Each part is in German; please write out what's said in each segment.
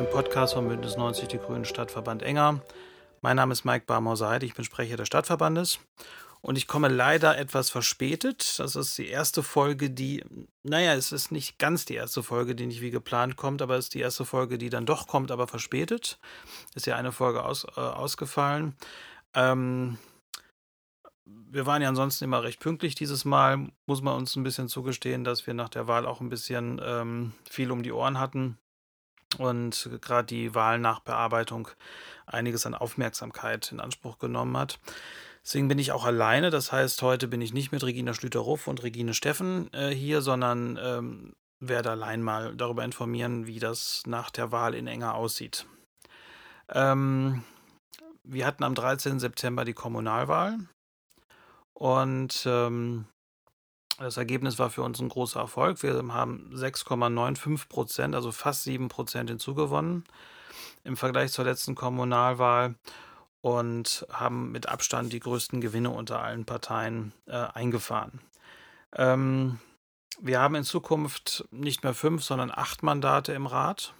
2020, dem Podcast von Bündnis 90 Die Grünen Stadtverband Enger. Mein Name ist Mike Barmor-Seid, ich bin Sprecher des Stadtverbandes und ich komme leider etwas verspätet. Das ist die erste Folge, die, naja, es ist nicht ganz die erste Folge, die nicht wie geplant kommt, aber es ist die erste Folge, die dann doch kommt, aber verspätet. Ist ja eine Folge aus, äh, ausgefallen. Ähm, wir waren ja ansonsten immer recht pünktlich dieses Mal. Muss man uns ein bisschen zugestehen, dass wir nach der Wahl auch ein bisschen ähm, viel um die Ohren hatten und gerade die Wahlnachbearbeitung einiges an Aufmerksamkeit in Anspruch genommen hat. Deswegen bin ich auch alleine. Das heißt, heute bin ich nicht mit Regina Schlüter-Ruff und Regine Steffen äh, hier, sondern ähm, werde allein mal darüber informieren, wie das nach der Wahl in Enger aussieht. Ähm, wir hatten am 13. September die Kommunalwahl. Und ähm, das Ergebnis war für uns ein großer Erfolg. Wir haben 6,95 Prozent, also fast 7 Prozent hinzugewonnen im Vergleich zur letzten Kommunalwahl und haben mit Abstand die größten Gewinne unter allen Parteien äh, eingefahren. Ähm, wir haben in Zukunft nicht mehr fünf, sondern acht Mandate im Rat.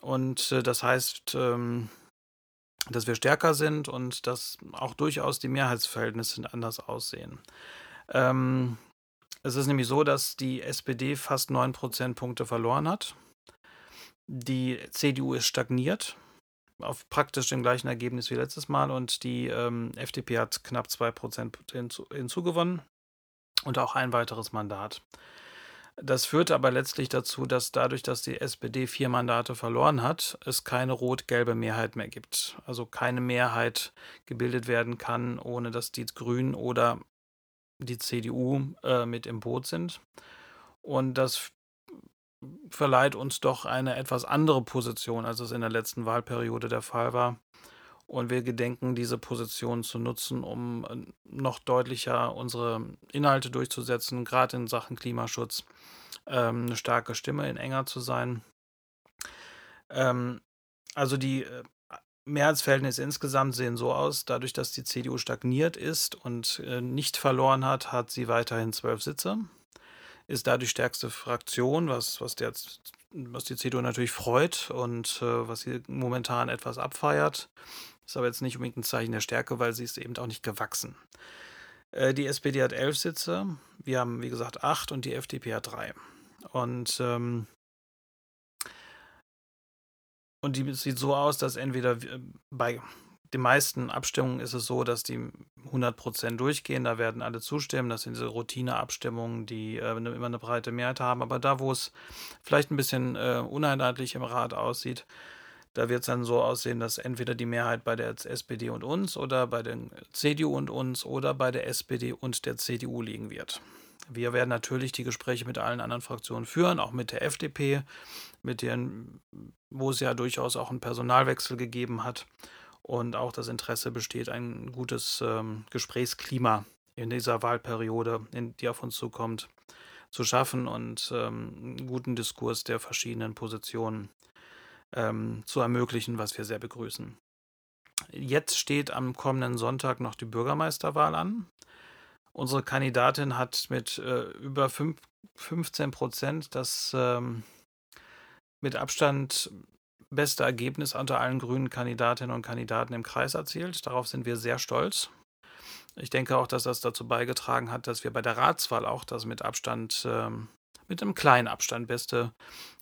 Und äh, das heißt, ähm, dass wir stärker sind und dass auch durchaus die Mehrheitsverhältnisse anders aussehen. Ähm, es ist nämlich so, dass die SPD fast 9 Prozentpunkte verloren hat. Die CDU ist stagniert auf praktisch dem gleichen Ergebnis wie letztes Mal und die ähm, FDP hat knapp 2 Prozent hinzu, hinzugewonnen und auch ein weiteres Mandat. Das führte aber letztlich dazu, dass dadurch, dass die SPD vier Mandate verloren hat, es keine rot-gelbe Mehrheit mehr gibt. Also keine Mehrheit gebildet werden kann, ohne dass die Grünen oder die CDU äh, mit im Boot sind. Und das verleiht uns doch eine etwas andere Position, als es in der letzten Wahlperiode der Fall war. Und wir gedenken, diese Position zu nutzen, um äh, noch deutlicher unsere Inhalte durchzusetzen, gerade in Sachen Klimaschutz, ähm, eine starke Stimme in enger zu sein. Ähm, also die äh, Mehrheitsverhältnisse insgesamt sehen so aus, dadurch, dass die CDU stagniert ist und äh, nicht verloren hat, hat sie weiterhin zwölf Sitze, ist da die stärkste Fraktion, was, was, der, was die CDU natürlich freut und äh, was sie momentan etwas abfeiert. Ist aber jetzt nicht unbedingt ein Zeichen der Stärke, weil sie ist eben auch nicht gewachsen. Äh, die SPD hat elf Sitze, wir haben wie gesagt acht und die FDP hat drei. Und, ähm, und die sieht so aus, dass entweder bei den meisten Abstimmungen ist es so, dass die 100% durchgehen, da werden alle zustimmen. Das sind diese Routineabstimmungen, die äh, immer eine breite Mehrheit haben. Aber da, wo es vielleicht ein bisschen äh, uneinheitlich im Rat aussieht, da wird es dann so aussehen, dass entweder die Mehrheit bei der SPD und uns oder bei der CDU und uns oder bei der SPD und der CDU liegen wird. Wir werden natürlich die Gespräche mit allen anderen Fraktionen führen, auch mit der FDP, mit denen, wo es ja durchaus auch einen Personalwechsel gegeben hat und auch das Interesse besteht, ein gutes ähm, Gesprächsklima in dieser Wahlperiode, in die auf uns zukommt, zu schaffen und ähm, einen guten Diskurs der verschiedenen Positionen ähm, zu ermöglichen, was wir sehr begrüßen. Jetzt steht am kommenden Sonntag noch die Bürgermeisterwahl an. Unsere Kandidatin hat mit äh, über 5, 15 Prozent das ähm, mit Abstand beste Ergebnis unter allen grünen Kandidatinnen und Kandidaten im Kreis erzielt. Darauf sind wir sehr stolz. Ich denke auch, dass das dazu beigetragen hat, dass wir bei der Ratswahl auch das mit Abstand ähm, mit einem kleinen Abstand beste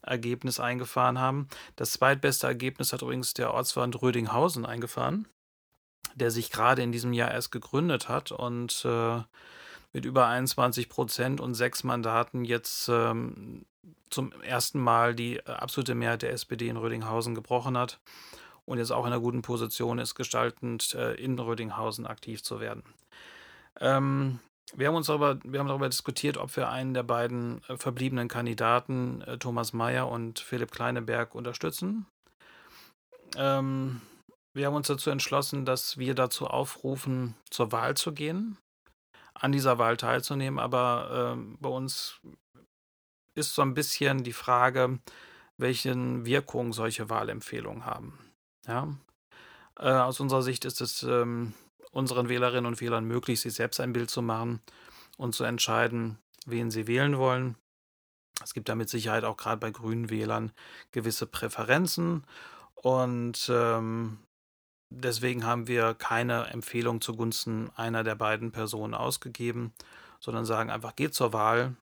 Ergebnis eingefahren haben. Das zweitbeste Ergebnis hat übrigens der Ortsverband Rödinghausen eingefahren, der sich gerade in diesem Jahr erst gegründet hat und äh, mit über 21 Prozent und sechs Mandaten jetzt ähm, zum ersten Mal die äh, absolute Mehrheit der SPD in Rödinghausen gebrochen hat und jetzt auch in einer guten Position ist, gestaltend äh, in Rödinghausen aktiv zu werden. Ähm, wir haben uns darüber, wir haben darüber diskutiert, ob wir einen der beiden äh, verbliebenen Kandidaten, Thomas Mayer und Philipp Kleineberg, unterstützen. Ähm, wir haben uns dazu entschlossen, dass wir dazu aufrufen, zur Wahl zu gehen, an dieser Wahl teilzunehmen. Aber äh, bei uns ist so ein bisschen die Frage, welchen Wirkung solche Wahlempfehlungen haben. Ja? Äh, aus unserer Sicht ist es ähm, unseren Wählerinnen und Wählern möglich, sich selbst ein Bild zu machen und zu entscheiden, wen sie wählen wollen. Es gibt da mit Sicherheit auch gerade bei grünen Wählern gewisse Präferenzen und ähm, deswegen haben wir keine Empfehlung zugunsten einer der beiden Personen ausgegeben, sondern sagen einfach, geht zur Wahl.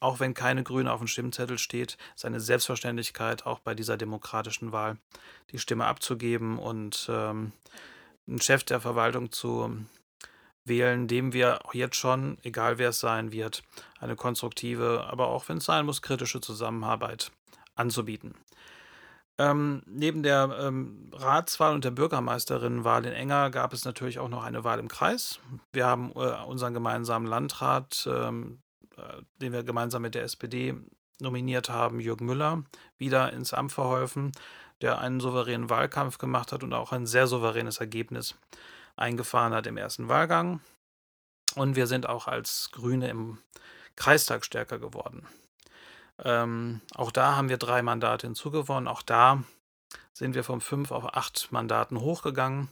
Auch wenn keine Grüne auf dem Stimmzettel steht, ist eine Selbstverständlichkeit, auch bei dieser demokratischen Wahl die Stimme abzugeben und ähm, einen Chef der Verwaltung zu wählen, dem wir auch jetzt schon, egal wer es sein wird, eine konstruktive, aber auch wenn es sein muss, kritische Zusammenarbeit anzubieten. Ähm, neben der ähm, Ratswahl und der Bürgermeisterinnenwahl in Enger gab es natürlich auch noch eine Wahl im Kreis. Wir haben äh, unseren gemeinsamen Landrat, ähm, äh, den wir gemeinsam mit der SPD nominiert haben, Jürgen Müller, wieder ins Amt verholfen, der einen souveränen Wahlkampf gemacht hat und auch ein sehr souveränes Ergebnis eingefahren hat im ersten Wahlgang. Und wir sind auch als Grüne im Kreistag stärker geworden. Ähm, auch da haben wir drei Mandate hinzugewonnen. Auch da sind wir von fünf auf acht Mandaten hochgegangen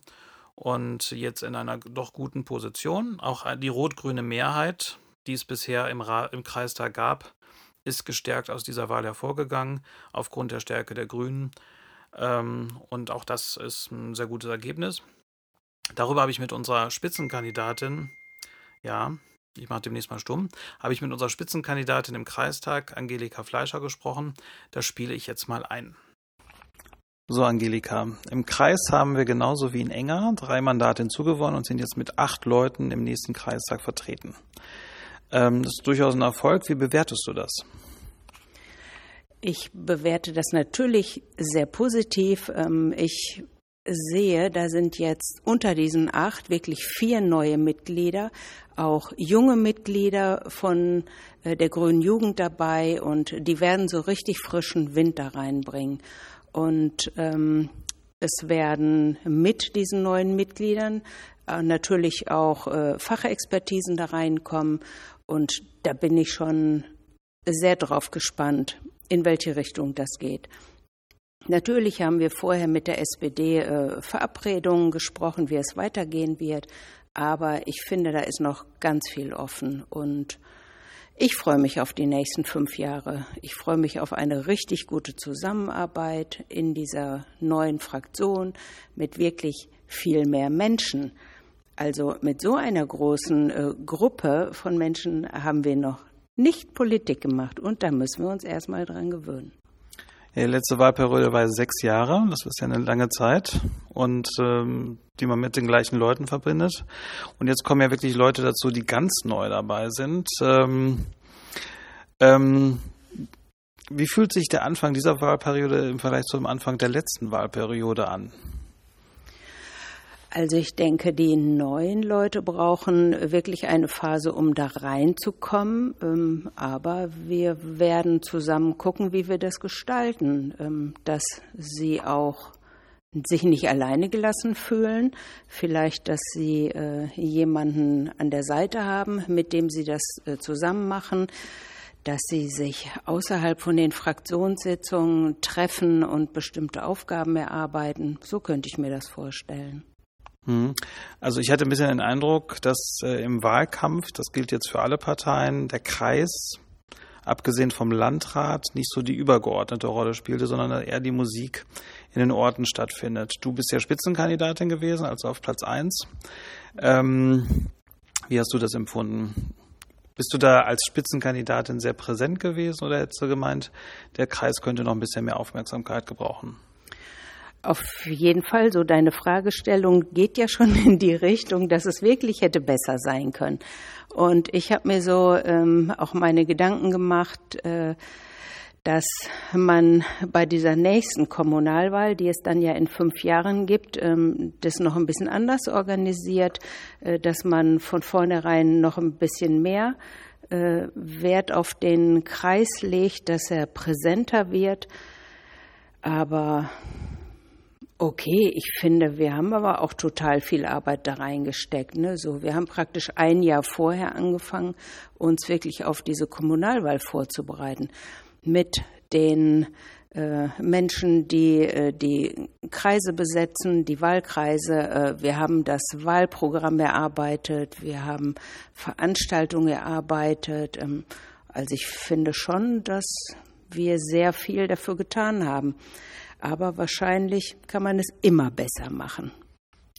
und jetzt in einer doch guten Position. Auch die rot-grüne Mehrheit, die es bisher im, Ra im Kreistag gab, ist gestärkt aus dieser Wahl hervorgegangen, aufgrund der Stärke der Grünen. Ähm, und auch das ist ein sehr gutes Ergebnis. Darüber habe ich mit unserer Spitzenkandidatin, ja, ich mache demnächst mal stumm, habe ich mit unserer Spitzenkandidatin im Kreistag, Angelika Fleischer, gesprochen. Das spiele ich jetzt mal ein. So, Angelika, im Kreis haben wir genauso wie in Enger drei Mandate hinzugewonnen und sind jetzt mit acht Leuten im nächsten Kreistag vertreten. Ähm, das ist durchaus ein Erfolg. Wie bewertest du das? Ich bewerte das natürlich sehr positiv. Ähm, ich sehe, da sind jetzt unter diesen acht wirklich vier neue Mitglieder, auch junge Mitglieder von äh, der Grünen Jugend dabei und die werden so richtig frischen Wind da reinbringen. Und ähm, es werden mit diesen neuen Mitgliedern natürlich auch äh, Fachexpertisen da reinkommen und da bin ich schon sehr drauf gespannt, in welche Richtung das geht. Natürlich haben wir vorher mit der SPD äh, Verabredungen gesprochen, wie es weitergehen wird. Aber ich finde, da ist noch ganz viel offen. Und ich freue mich auf die nächsten fünf Jahre. Ich freue mich auf eine richtig gute Zusammenarbeit in dieser neuen Fraktion mit wirklich viel mehr Menschen. Also mit so einer großen äh, Gruppe von Menschen haben wir noch nicht Politik gemacht. Und da müssen wir uns erstmal dran gewöhnen. Die letzte Wahlperiode war sechs Jahre, das ist ja eine lange Zeit und ähm, die man mit den gleichen Leuten verbindet. Und jetzt kommen ja wirklich Leute dazu, die ganz neu dabei sind. Ähm, ähm, wie fühlt sich der Anfang dieser Wahlperiode im Vergleich zum Anfang der letzten Wahlperiode an? Also ich denke, die neuen Leute brauchen wirklich eine Phase, um da reinzukommen. Ähm, aber wir werden zusammen gucken, wie wir das gestalten, ähm, dass sie auch sich nicht alleine gelassen fühlen, vielleicht, dass sie äh, jemanden an der Seite haben, mit dem sie das äh, zusammen machen, dass sie sich außerhalb von den Fraktionssitzungen treffen und bestimmte Aufgaben erarbeiten. So könnte ich mir das vorstellen. Hm. Also ich hatte ein bisschen den Eindruck, dass äh, im Wahlkampf, das gilt jetzt für alle Parteien, der Kreis, abgesehen vom Landrat, nicht so die übergeordnete Rolle spielte, sondern eher die Musik in den Orten stattfindet. Du bist ja Spitzenkandidatin gewesen, also auf Platz eins. Ähm, wie hast du das empfunden? Bist du da als Spitzenkandidatin sehr präsent gewesen oder hättest du gemeint, der Kreis könnte noch ein bisschen mehr Aufmerksamkeit gebrauchen? Auf jeden Fall, so deine Fragestellung geht ja schon in die Richtung, dass es wirklich hätte besser sein können. Und ich habe mir so ähm, auch meine Gedanken gemacht, äh, dass man bei dieser nächsten Kommunalwahl, die es dann ja in fünf Jahren gibt, ähm, das noch ein bisschen anders organisiert, äh, dass man von vornherein noch ein bisschen mehr äh, Wert auf den Kreis legt, dass er präsenter wird. Aber Okay, ich finde, wir haben aber auch total viel Arbeit da reingesteckt. Ne? So, wir haben praktisch ein Jahr vorher angefangen, uns wirklich auf diese Kommunalwahl vorzubereiten. Mit den äh, Menschen, die äh, die Kreise besetzen, die Wahlkreise. Äh, wir haben das Wahlprogramm erarbeitet, wir haben Veranstaltungen erarbeitet. Ähm, Also ich finde schon, dass wir sehr viel dafür getan haben. Aber wahrscheinlich kann man es immer besser machen.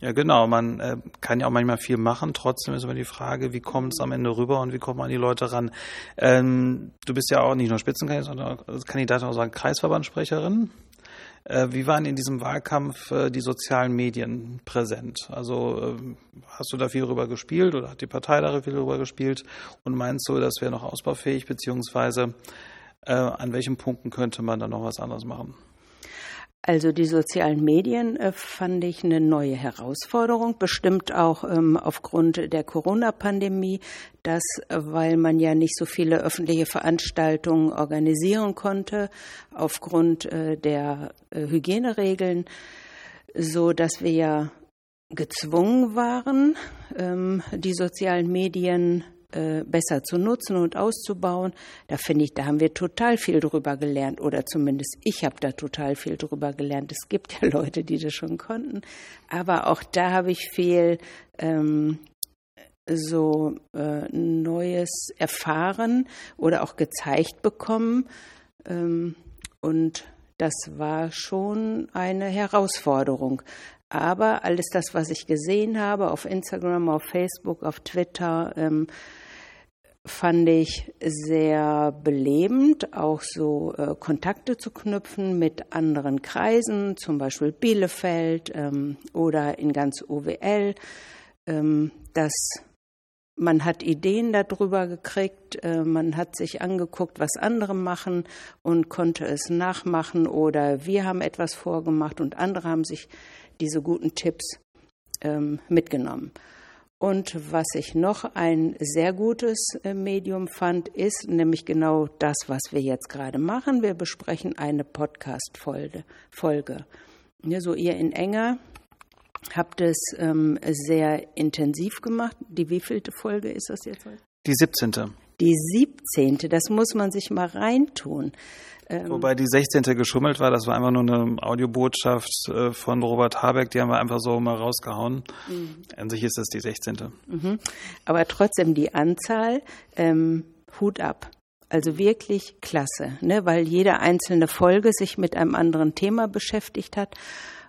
Ja, genau. Man äh, kann ja auch manchmal viel machen. Trotzdem ist immer die Frage, wie kommt es am Ende rüber und wie kommt man an die Leute ran? Ähm, du bist ja auch nicht nur Spitzenkandidat, sondern Kandidatin, sondern Kreisverbandssprecherin. Äh, wie waren in diesem Wahlkampf äh, die sozialen Medien präsent? Also äh, hast du da viel darüber gespielt oder hat die Partei da viel darüber gespielt? Und meinst du, das wäre noch ausbaufähig, beziehungsweise äh, an welchen Punkten könnte man da noch was anderes machen? Also die sozialen Medien äh, fand ich eine neue Herausforderung, bestimmt auch ähm, aufgrund der Corona-Pandemie, dass, äh, weil man ja nicht so viele öffentliche Veranstaltungen organisieren konnte, aufgrund äh, der äh, Hygieneregeln, so dass wir ja gezwungen waren, ähm, die sozialen Medien äh, besser zu nutzen und auszubauen. Da finde ich, da haben wir total viel drüber gelernt oder zumindest ich habe da total viel drüber gelernt. Es gibt ja Leute, die das schon konnten, aber auch da habe ich viel ähm, so äh, Neues erfahren oder auch gezeigt bekommen ähm, und das war schon eine Herausforderung. Aber alles das, was ich gesehen habe auf Instagram, auf Facebook, auf Twitter, ähm, fand ich sehr belebend, auch so äh, Kontakte zu knüpfen mit anderen Kreisen, zum Beispiel Bielefeld ähm, oder in ganz OWL. Ähm, dass man hat Ideen darüber gekriegt, äh, man hat sich angeguckt, was andere machen und konnte es nachmachen oder wir haben etwas vorgemacht und andere haben sich diese guten Tipps ähm, mitgenommen. Und was ich noch ein sehr gutes äh, Medium fand, ist nämlich genau das, was wir jetzt gerade machen. Wir besprechen eine Podcast-Folge. So ihr in Enger habt es ähm, sehr intensiv gemacht. Die wievielte Folge ist das jetzt heute? Die 17. Die 17. Das muss man sich mal reintun. Ähm, Wobei die 16. geschummelt war, das war einfach nur eine Audiobotschaft äh, von Robert Habeck, die haben wir einfach so mal rausgehauen. Mhm. An sich ist das die 16. Mhm. Aber trotzdem die Anzahl, ähm, Hut ab. Also wirklich klasse, ne? weil jede einzelne Folge sich mit einem anderen Thema beschäftigt hat.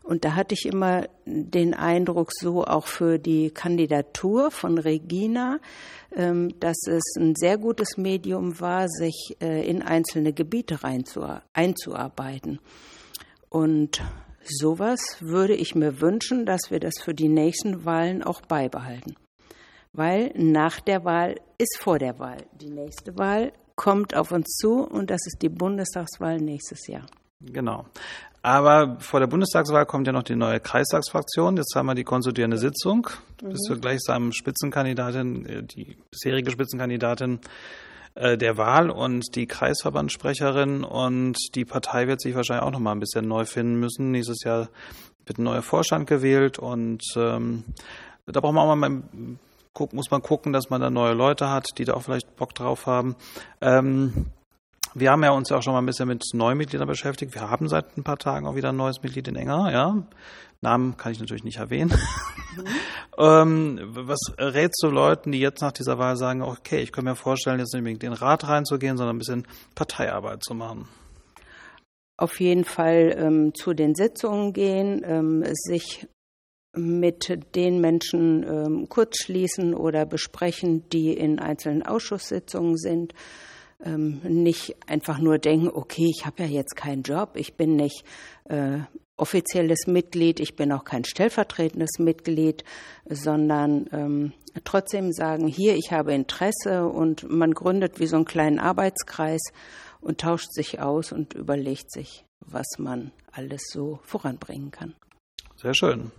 Und da hatte ich immer den Eindruck, so auch für die Kandidatur von Regina, ähm, dass es ein sehr gutes Medium war, sich äh, in einzelne Gebiete einzuarbeiten. Und sowas würde ich mir wünschen, dass wir das für die nächsten Wahlen auch beibehalten. Weil nach der Wahl ist vor der Wahl. Die nächste Wahl kommt auf uns zu und das ist die Bundestagswahl nächstes Jahr. Genau. Aber vor der Bundestagswahl kommt ja noch die neue Kreistagsfraktion. Jetzt haben wir die konstituierende Sitzung. Du bist mhm. gleichsam Spitzenkandidatin, äh, die bisherige Spitzenkandidatin äh, der Wahl und die Kreisverbandssprecherin. Und die Partei wird sich wahrscheinlich auch noch mal ein bisschen neu finden müssen. Nächstes Jahr wird ein neuer Vorstand gewählt und ähm, da braucht man auch mal muss man gucken, dass man da neue Leute hat, die da auch vielleicht Bock drauf haben. Ähm, wir haben ja uns ja auch schon mal ein bisschen mit Neumitgliedern beschäftigt. Wir haben seit ein paar Tagen auch wieder ein neues Mitglied in Enger, ja. Namen kann ich natürlich nicht erwähnen. Mhm. ähm, was rätst du Leuten, die jetzt nach dieser Wahl sagen, okay, ich kann mir vorstellen, jetzt nicht unbedingt in den Rat reinzugehen, sondern ein bisschen Parteiarbeit zu machen? Auf jeden Fall ähm, zu den Sitzungen gehen, ähm, sich mit den Menschen ähm, kurzschließen oder besprechen, die in einzelnen Ausschusssitzungen sind ähm, nicht einfach nur denken, okay, ich habe ja jetzt keinen Job, ich bin nicht äh, offizielles Mitglied, ich bin auch kein stellvertretendes Mitglied, sondern ähm, trotzdem sagen, hier, ich habe Interesse und man gründet wie so einen kleinen Arbeitskreis und tauscht sich aus und überlegt sich, was man alles so voranbringen kann. Sehr schön.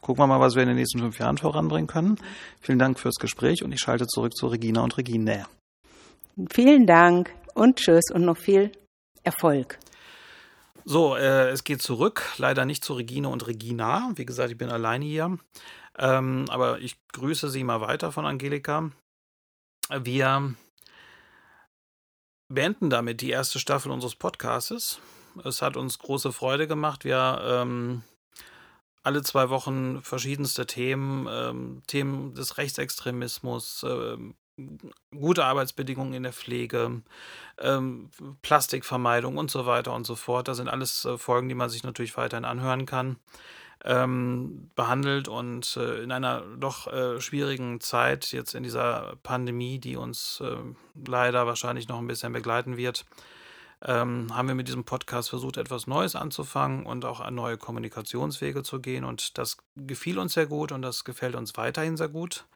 Gucken wir mal, was wir in den nächsten fünf Jahren voranbringen können. Vielen Dank fürs Gespräch und ich schalte zurück zu Regina und Regine. Vielen Dank und tschüss und noch viel Erfolg. So, äh, es geht zurück. Leider nicht zu Regine und Regina. Wie gesagt, ich bin alleine hier. Ähm, aber ich grüße Sie mal weiter von Angelika. Wir beenden damit die erste Staffel unseres Podcasts. Es hat uns große Freude gemacht. Wir ähm, alle zwei Wochen verschiedenste Themen, ähm, Themen des Rechtsextremismus, äh, gute Arbeitsbedingungen in der Pflege, ähm, Plastikvermeidung und so weiter und so fort. Das sind alles äh, Folgen, die man sich natürlich weiterhin anhören kann. Ähm, behandelt und äh, in einer doch äh, schwierigen Zeit, jetzt in dieser Pandemie, die uns äh, leider wahrscheinlich noch ein bisschen begleiten wird, ähm, haben wir mit diesem Podcast versucht, etwas Neues anzufangen und auch an neue Kommunikationswege zu gehen. Und das gefiel uns sehr gut und das gefällt uns weiterhin sehr gut.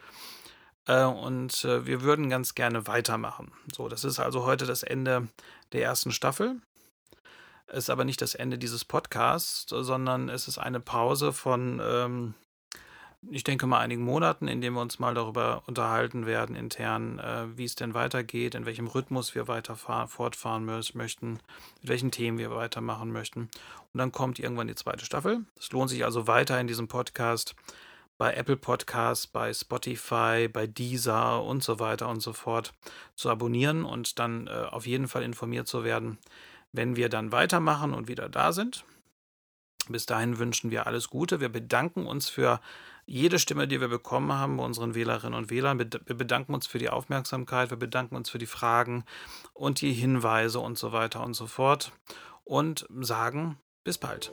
Äh, und äh, wir würden ganz gerne weitermachen. So, das ist also heute das Ende der ersten Staffel. Ist aber nicht das Ende dieses Podcasts, sondern es ist eine Pause von ähm, ich denke mal, einigen Monaten, in denen wir uns mal darüber unterhalten werden, intern, äh, wie es denn weitergeht, in welchem Rhythmus wir weiter fortfahren möchten, mit welchen Themen wir weitermachen möchten. Und dann kommt irgendwann die zweite Staffel. Es lohnt sich also weiter in diesem Podcast bei Apple Podcasts, bei Spotify, bei Deezer und so weiter und so fort zu abonnieren und dann äh, auf jeden Fall informiert zu werden, wenn wir dann weitermachen und wieder da sind. Bis dahin wünschen wir alles Gute. Wir bedanken uns für jede Stimme, die wir bekommen haben bei unseren Wählerinnen und Wählern. Wir bedanken uns für die Aufmerksamkeit, wir bedanken uns für die Fragen und die Hinweise und so weiter und so fort und sagen bis bald.